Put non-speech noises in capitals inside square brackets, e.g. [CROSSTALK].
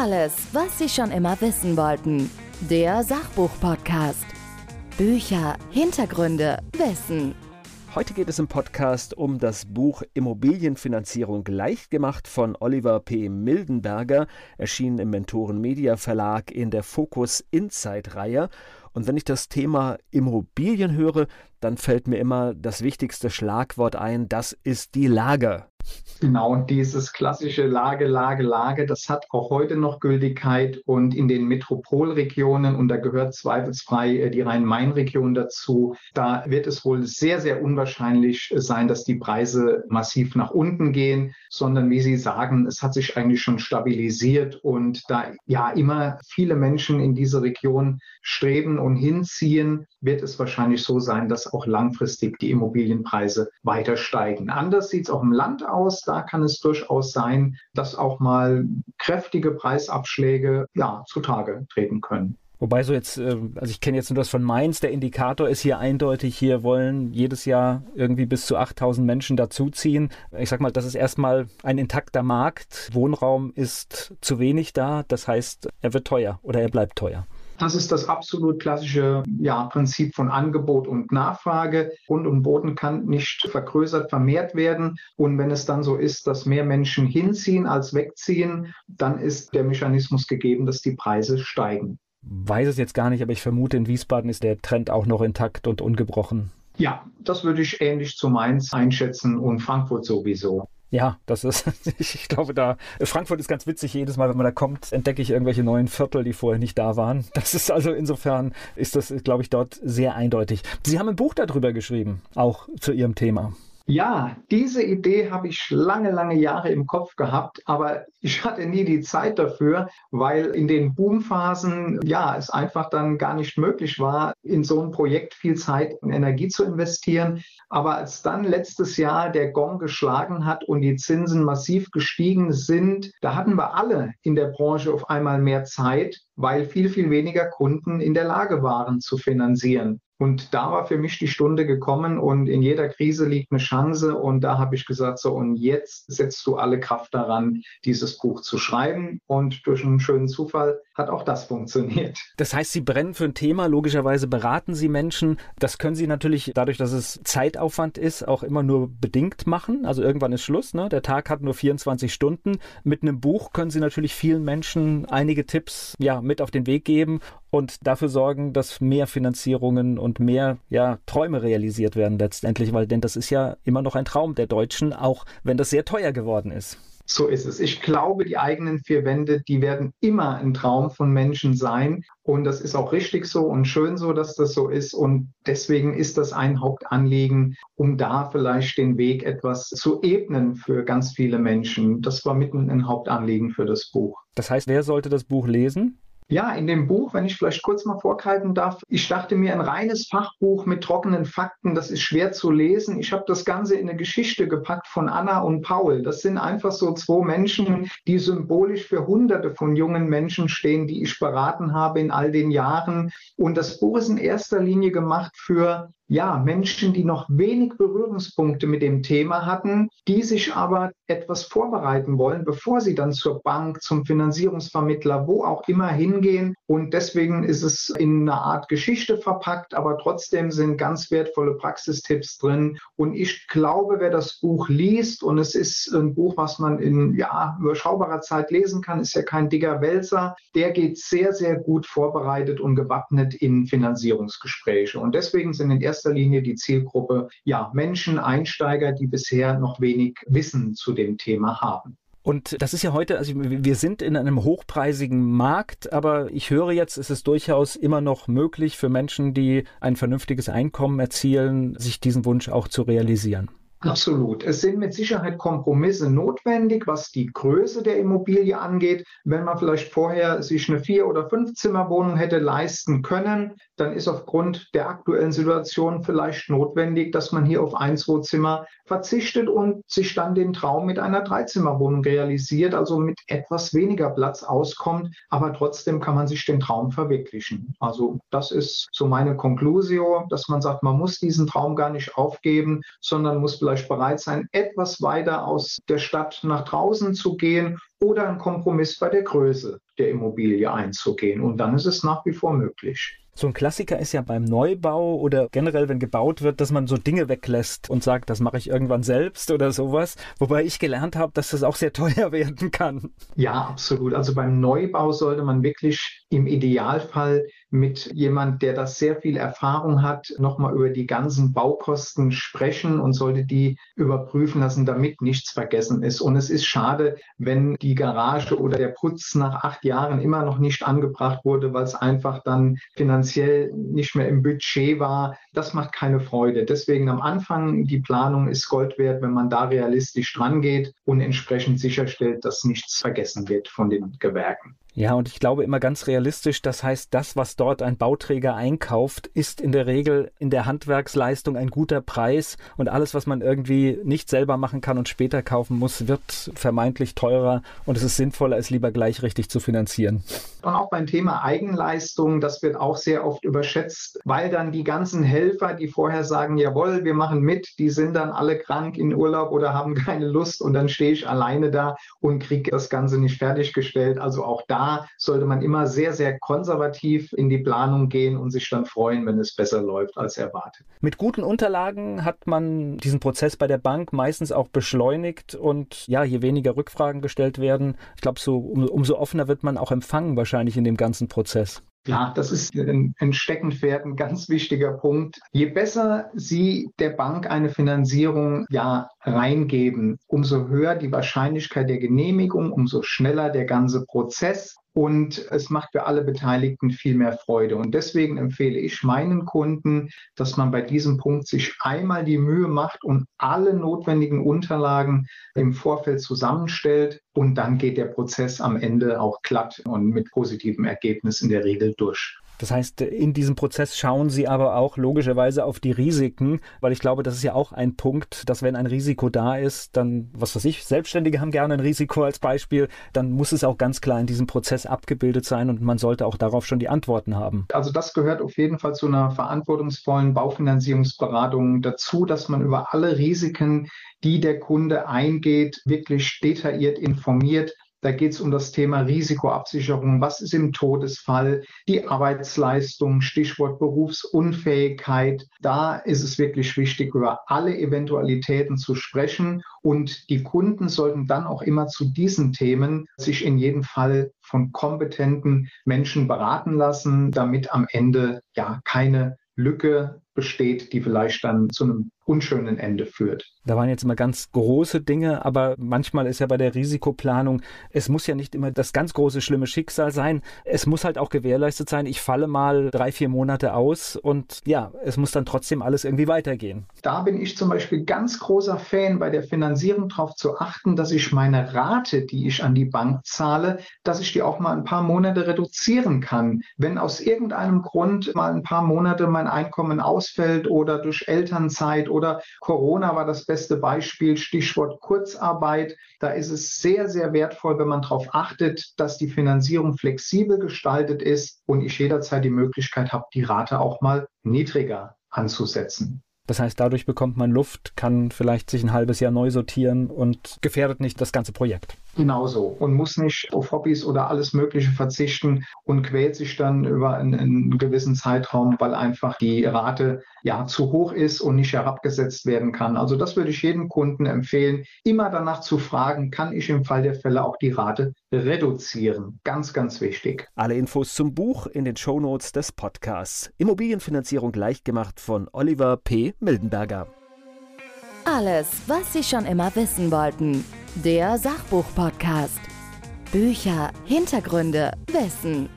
Alles, was Sie schon immer wissen wollten. Der Sachbuch-Podcast. Bücher, Hintergründe, Wissen. Heute geht es im Podcast um das Buch Immobilienfinanzierung leicht gemacht von Oliver P. Mildenberger, erschienen im Mentoren Media Verlag in der Focus Insight Reihe. Und wenn ich das Thema Immobilien höre, dann fällt mir immer das wichtigste Schlagwort ein, das ist die Lage. Genau, dieses klassische Lage, Lage, Lage, das hat auch heute noch Gültigkeit und in den Metropolregionen, und da gehört zweifelsfrei äh, die Rhein-Main-Region dazu, da wird es wohl sehr, sehr unwahrscheinlich sein, dass die Preise massiv nach unten gehen, sondern wie Sie sagen, es hat sich eigentlich schon stabilisiert und da ja immer viele Menschen in diese Region streben und hinziehen, wird es wahrscheinlich so sein, dass auch langfristig die Immobilienpreise weiter steigen. Anders sieht es auch im Land aus. Da kann es durchaus sein, dass auch mal kräftige Preisabschläge ja, zutage treten können. Wobei so jetzt, äh, also ich kenne jetzt nur das von Mainz, der Indikator ist hier eindeutig, hier wollen jedes Jahr irgendwie bis zu 8000 Menschen dazuziehen. Ich sag mal, das ist erstmal ein intakter Markt. Wohnraum ist zu wenig da, das heißt, er wird teuer oder er bleibt teuer. Das ist das absolut klassische ja, Prinzip von Angebot und Nachfrage. Grund und Boden kann nicht vergrößert, vermehrt werden. Und wenn es dann so ist, dass mehr Menschen hinziehen als wegziehen, dann ist der Mechanismus gegeben, dass die Preise steigen. Weiß es jetzt gar nicht, aber ich vermute, in Wiesbaden ist der Trend auch noch intakt und ungebrochen. Ja, das würde ich ähnlich zu Mainz einschätzen und Frankfurt sowieso. Ja, das ist, [LAUGHS] ich glaube, da, Frankfurt ist ganz witzig. Jedes Mal, wenn man da kommt, entdecke ich irgendwelche neuen Viertel, die vorher nicht da waren. [LAUGHS] Das ist also insofern, ist das, glaube ich, dort sehr eindeutig. Sie haben ein Buch darüber geschrieben, auch zu Ihrem Thema. Ja, diese Idee habe ich lange, lange Jahre im Kopf gehabt, aber ich hatte nie die Zeit dafür, weil in den Boomphasen, ja, es einfach dann gar nicht möglich war, in so ein Projekt viel Zeit und Energie zu investieren. Aber als dann letztes Jahr der Gong geschlagen hat und die Zinsen massiv gestiegen sind, da hatten wir alle in der Branche auf einmal mehr Zeit, weil viel, viel weniger Kunden in der Lage waren zu finanzieren. Und da war für mich die Stunde gekommen und in jeder Krise liegt eine Chance. Und da habe ich gesagt, so, und jetzt setzt du alle Kraft daran, dieses Buch zu schreiben. Und durch einen schönen Zufall hat auch das funktioniert. Das heißt, Sie brennen für ein Thema, logischerweise beraten Sie Menschen. Das können Sie natürlich dadurch, dass es Zeitaufwand ist, auch immer nur bedingt machen. Also irgendwann ist Schluss. Ne? Der Tag hat nur 24 Stunden. Mit einem Buch können Sie natürlich vielen Menschen einige Tipps ja, mit auf den Weg geben und dafür sorgen, dass mehr Finanzierungen und mehr ja, Träume realisiert werden letztendlich, weil denn das ist ja immer noch ein Traum der Deutschen, auch wenn das sehr teuer geworden ist. So ist es. Ich glaube, die eigenen vier Wände, die werden immer ein Traum von Menschen sein. Und das ist auch richtig so und schön so, dass das so ist. Und deswegen ist das ein Hauptanliegen, um da vielleicht den Weg etwas zu ebnen für ganz viele Menschen. Das war mitten ein Hauptanliegen für das Buch. Das heißt, wer sollte das Buch lesen? Ja, in dem Buch, wenn ich vielleicht kurz mal vorgreifen darf, ich dachte mir, ein reines Fachbuch mit trockenen Fakten, das ist schwer zu lesen. Ich habe das Ganze in eine Geschichte gepackt von Anna und Paul. Das sind einfach so zwei Menschen, die symbolisch für hunderte von jungen Menschen stehen, die ich beraten habe in all den Jahren. Und das Buch ist in erster Linie gemacht für ja, Menschen, die noch wenig Berührungspunkte mit dem Thema hatten, die sich aber etwas vorbereiten wollen, bevor sie dann zur Bank, zum Finanzierungsvermittler, wo auch immer hingehen. Und deswegen ist es in einer Art Geschichte verpackt, aber trotzdem sind ganz wertvolle Praxistipps drin. Und ich glaube, wer das Buch liest, und es ist ein Buch, was man in ja, überschaubarer Zeit lesen kann, ist ja kein dicker Wälzer, der geht sehr, sehr gut vorbereitet und gewappnet in Finanzierungsgespräche. Und deswegen sind in erster erster Linie die Zielgruppe, ja, Menschen, Einsteiger, die bisher noch wenig Wissen zu dem Thema haben. Und das ist ja heute, also wir sind in einem hochpreisigen Markt, aber ich höre jetzt, es ist durchaus immer noch möglich für Menschen, die ein vernünftiges Einkommen erzielen, sich diesen Wunsch auch zu realisieren. Absolut. Es sind mit Sicherheit Kompromisse notwendig, was die Größe der Immobilie angeht. Wenn man vielleicht vorher sich eine Vier- oder Fünf-Zimmer-Wohnung hätte leisten können, dann ist aufgrund der aktuellen Situation vielleicht notwendig, dass man hier auf ein, zwei Zimmer verzichtet und sich dann den Traum mit einer Dreizimmerwohnung realisiert, also mit etwas weniger Platz auskommt, aber trotzdem kann man sich den Traum verwirklichen. Also das ist so meine Konklusion, dass man sagt, man muss diesen Traum gar nicht aufgeben, sondern muss vielleicht bereit sein, etwas weiter aus der Stadt nach draußen zu gehen oder einen Kompromiss bei der Größe der Immobilie einzugehen. Und dann ist es nach wie vor möglich. So ein Klassiker ist ja beim Neubau oder generell, wenn gebaut wird, dass man so Dinge weglässt und sagt, das mache ich irgendwann selbst oder sowas. Wobei ich gelernt habe, dass das auch sehr teuer [LAUGHS] werden kann. Ja, absolut. Also beim Neubau sollte man wirklich im Idealfall mit jemand, der das sehr viel Erfahrung hat, nochmal über die ganzen Baukosten sprechen und sollte die überprüfen lassen, damit nichts vergessen ist. Und es ist schade, wenn die Garage oder der Putz nach acht Jahren immer noch nicht angebracht wurde, weil es einfach dann finanziell nicht mehr im Budget war. Das macht keine Freude. Deswegen am Anfang die Planung ist Gold wert, wenn man da realistisch dran geht und entsprechend sicherstellt, dass nichts vergessen wird von den Gewerken. Ja, und ich glaube immer ganz realistisch, das heißt, das, was dort ein Bauträger einkauft, ist in der Regel in der Handwerksleistung ein guter Preis und alles, was man irgendwie nicht selber machen kann und später kaufen muss, wird vermeintlich teurer und es ist sinnvoller, es lieber gleich richtig zu finanzieren. Und auch beim Thema Eigenleistung, das wird auch sehr oft überschätzt, weil dann die ganzen Helfer, die vorher sagen, jawohl, wir machen mit, die sind dann alle krank in Urlaub oder haben [LAUGHS] keine Lust und dann stehe ich alleine da und kriege das Ganze nicht fertiggestellt. Also auch da sollte man immer sehr, sehr konservativ in die Planung gehen und sich dann freuen, wenn es besser läuft als erwartet. Mit guten Unterlagen hat man diesen Prozess bei der Bank meistens auch beschleunigt und ja, je weniger Rückfragen gestellt werden, ich glaube, so, um, umso offener wird man auch empfangen wahrscheinlich in dem ganzen Prozess. Ja, das ist ein, ein Steckenpferd, ein ganz wichtiger Punkt. Je besser Sie der Bank eine Finanzierung ja reingeben, umso höher die Wahrscheinlichkeit der Genehmigung, umso schneller der ganze Prozess und es macht für alle Beteiligten viel mehr Freude. Und deswegen empfehle ich meinen Kunden, dass man bei diesem Punkt sich einmal die Mühe macht und alle notwendigen Unterlagen im Vorfeld zusammenstellt und dann geht der Prozess am Ende auch glatt und mit positivem Ergebnis in der Regel durch. Das heißt, in diesem Prozess schauen Sie aber auch logischerweise auf die Risiken, weil ich glaube, das ist ja auch ein Punkt, dass wenn ein Risiko da ist, dann, was weiß ich, Selbstständige haben gerne ein Risiko als Beispiel, dann muss es auch ganz klar in diesem Prozess abgebildet sein und man sollte auch darauf schon die Antworten haben. Also das gehört auf jeden Fall zu einer verantwortungsvollen Baufinanzierungsberatung dazu, dass man über alle Risiken, die der Kunde eingeht, wirklich detailliert informiert, da geht es um das Thema Risikoabsicherung. Was ist im Todesfall? Die Arbeitsleistung, Stichwort Berufsunfähigkeit. Da ist es wirklich wichtig, über alle Eventualitäten zu sprechen. Und die Kunden sollten dann auch immer zu diesen Themen sich in jedem Fall von kompetenten Menschen beraten lassen, damit am Ende ja keine Lücke besteht, die vielleicht dann zu einem unschönen Ende führt. Da waren jetzt immer ganz große Dinge, aber manchmal ist ja bei der Risikoplanung, es muss ja nicht immer das ganz große schlimme Schicksal sein. Es muss halt auch gewährleistet sein, ich falle mal drei, vier Monate aus und ja, es muss dann trotzdem alles irgendwie weitergehen. Da bin ich zum Beispiel ganz großer Fan, bei der Finanzierung darauf zu achten, dass ich meine Rate, die ich an die Bank zahle, dass ich die auch mal ein paar Monate reduzieren kann. Wenn aus irgendeinem Grund mal ein paar Monate mein Einkommen ausfällt oder durch Elternzeit oder oder Corona war das beste Beispiel, Stichwort Kurzarbeit. Da ist es sehr, sehr wertvoll, wenn man darauf achtet, dass die Finanzierung flexibel gestaltet ist und ich jederzeit die Möglichkeit habe, die Rate auch mal niedriger anzusetzen. Das heißt, dadurch bekommt man Luft, kann vielleicht sich ein halbes Jahr neu sortieren und gefährdet nicht das ganze Projekt. Genauso und muss nicht auf Hobbys oder alles Mögliche verzichten und quält sich dann über einen, einen, gewissen Zeitraum, weil einfach die Rate ja zu hoch ist und nicht herabgesetzt werden kann. Also das würde ich jedem Kunden empfehlen, immer danach zu fragen, kann ich im Fall der Fälle auch die Rate reduzieren? Ganz, ganz wichtig. Alle Infos zum Buch in den Shownotes des Podcasts. Immobilienfinanzierung leicht gemacht von Oliver P. Mildenberger. Alles, was Sie schon immer wissen wollten. Der Sachbuch-Podcast. Bücher, Hintergründe, Wissen